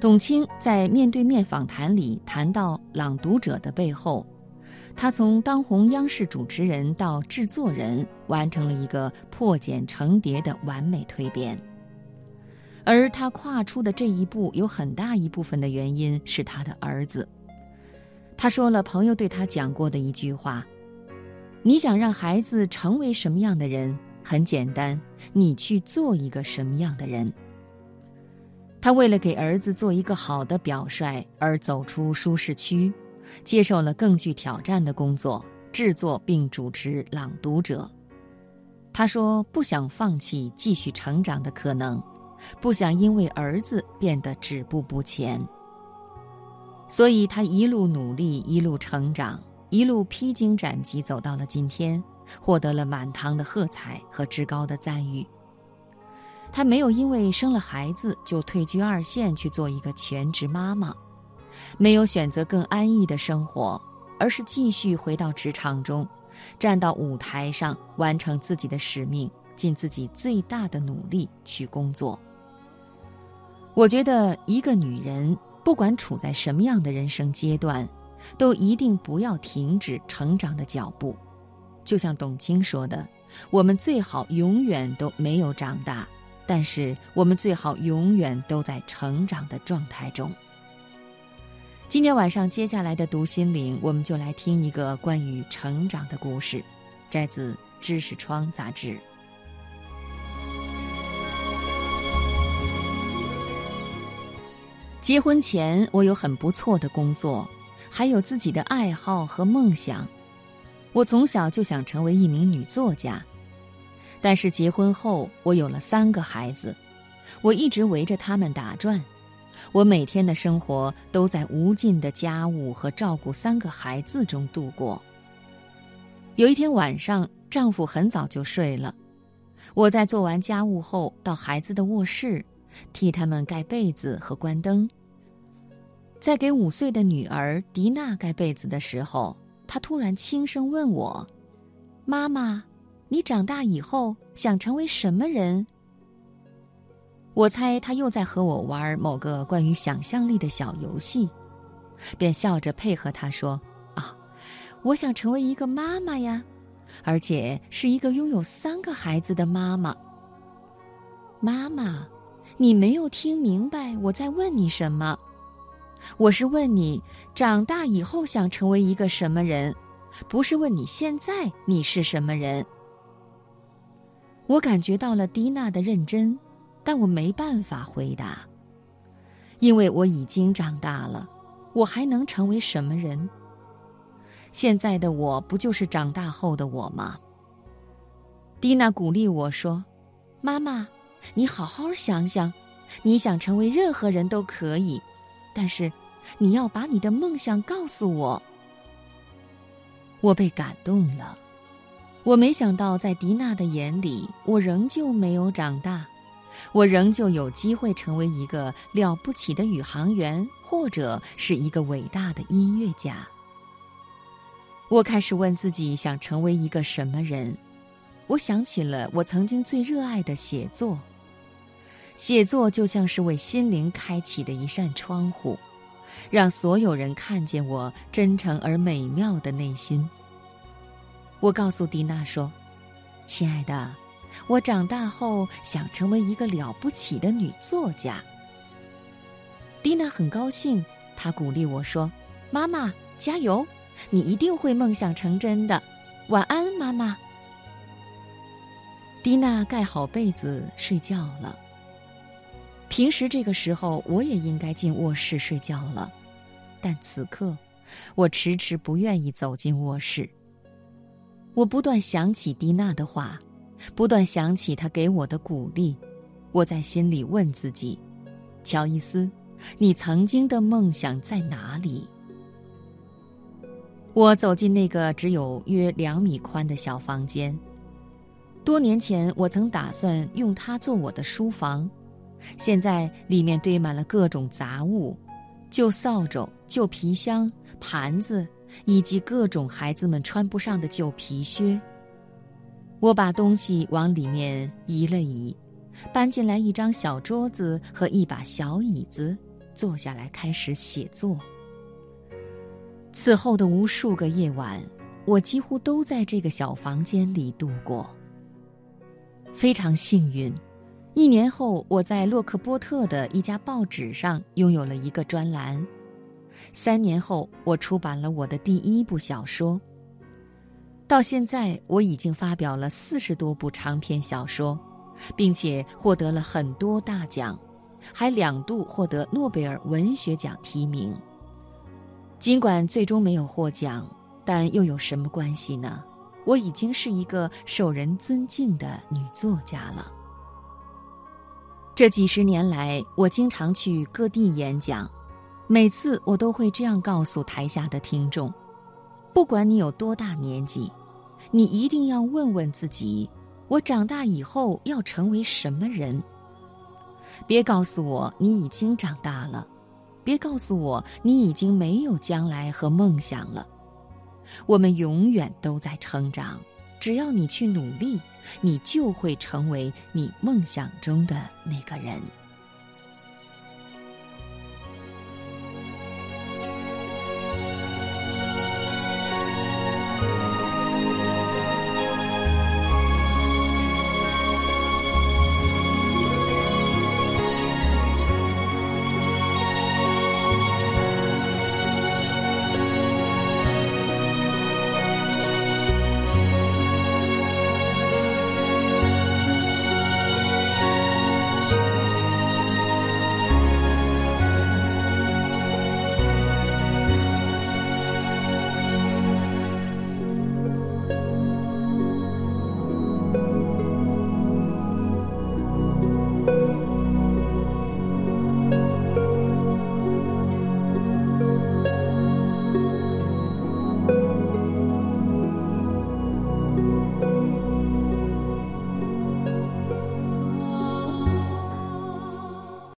董卿在面对面访谈里谈到朗读者的背后，他从当红央视主持人到制作人，完成了一个破茧成蝶的完美蜕变。而他跨出的这一步，有很大一部分的原因是他的儿子。他说了朋友对他讲过的一句话：“你想让孩子成为什么样的人？很简单，你去做一个什么样的人。”他为了给儿子做一个好的表率而走出舒适区，接受了更具挑战的工作，制作并主持《朗读者》。他说：“不想放弃继续成长的可能。”不想因为儿子变得止步不前，所以他一路努力，一路成长，一路披荆斩棘，走到了今天，获得了满堂的喝彩和至高的赞誉。她没有因为生了孩子就退居二线去做一个全职妈妈，没有选择更安逸的生活，而是继续回到职场中，站到舞台上，完成自己的使命，尽自己最大的努力去工作。我觉得一个女人不管处在什么样的人生阶段，都一定不要停止成长的脚步。就像董卿说的：“我们最好永远都没有长大，但是我们最好永远都在成长的状态中。”今天晚上接下来的读心灵，我们就来听一个关于成长的故事，摘自《知识窗》杂志。结婚前，我有很不错的工作，还有自己的爱好和梦想。我从小就想成为一名女作家，但是结婚后，我有了三个孩子，我一直围着他们打转。我每天的生活都在无尽的家务和照顾三个孩子中度过。有一天晚上，丈夫很早就睡了，我在做完家务后，到孩子的卧室，替他们盖被子和关灯。在给五岁的女儿迪娜盖被子的时候，她突然轻声问我：“妈妈，你长大以后想成为什么人？”我猜他又在和我玩某个关于想象力的小游戏，便笑着配合他说：“啊，我想成为一个妈妈呀，而且是一个拥有三个孩子的妈妈。”妈妈，你没有听明白我在问你什么？我是问你，长大以后想成为一个什么人，不是问你现在你是什么人。我感觉到了蒂娜的认真，但我没办法回答，因为我已经长大了，我还能成为什么人？现在的我不就是长大后的我吗？蒂娜鼓励我说：“妈妈，你好好想想，你想成为任何人都可以。”但是，你要把你的梦想告诉我。我被感动了，我没想到在迪娜的眼里，我仍旧没有长大，我仍旧有机会成为一个了不起的宇航员，或者是一个伟大的音乐家。我开始问自己，想成为一个什么人？我想起了我曾经最热爱的写作。写作就像是为心灵开启的一扇窗户，让所有人看见我真诚而美妙的内心。我告诉蒂娜说：“亲爱的，我长大后想成为一个了不起的女作家。”蒂娜很高兴，她鼓励我说：“妈妈，加油，你一定会梦想成真的。晚安，妈妈。”蒂娜盖好被子睡觉了。平时这个时候，我也应该进卧室睡觉了，但此刻，我迟迟不愿意走进卧室。我不断想起蒂娜的话，不断想起她给我的鼓励。我在心里问自己：“乔伊斯，你曾经的梦想在哪里？”我走进那个只有约两米宽的小房间。多年前，我曾打算用它做我的书房。现在里面堆满了各种杂物，旧扫帚、旧皮箱、盘子，以及各种孩子们穿不上的旧皮靴。我把东西往里面移了移，搬进来一张小桌子和一把小椅子，坐下来开始写作。此后的无数个夜晚，我几乎都在这个小房间里度过。非常幸运，一年后我在洛克波特的一家报纸上拥有了一个专栏。三年后，我出版了我的第一部小说。到现在，我已经发表了四十多部长篇小说，并且获得了很多大奖，还两度获得诺贝尔文学奖提名。尽管最终没有获奖，但又有什么关系呢？我已经是一个受人尊敬的女作家了。这几十年来，我经常去各地演讲，每次我都会这样告诉台下的听众：不管你有多大年纪。你一定要问问自己：我长大以后要成为什么人？别告诉我你已经长大了，别告诉我你已经没有将来和梦想了。我们永远都在成长，只要你去努力，你就会成为你梦想中的那个人。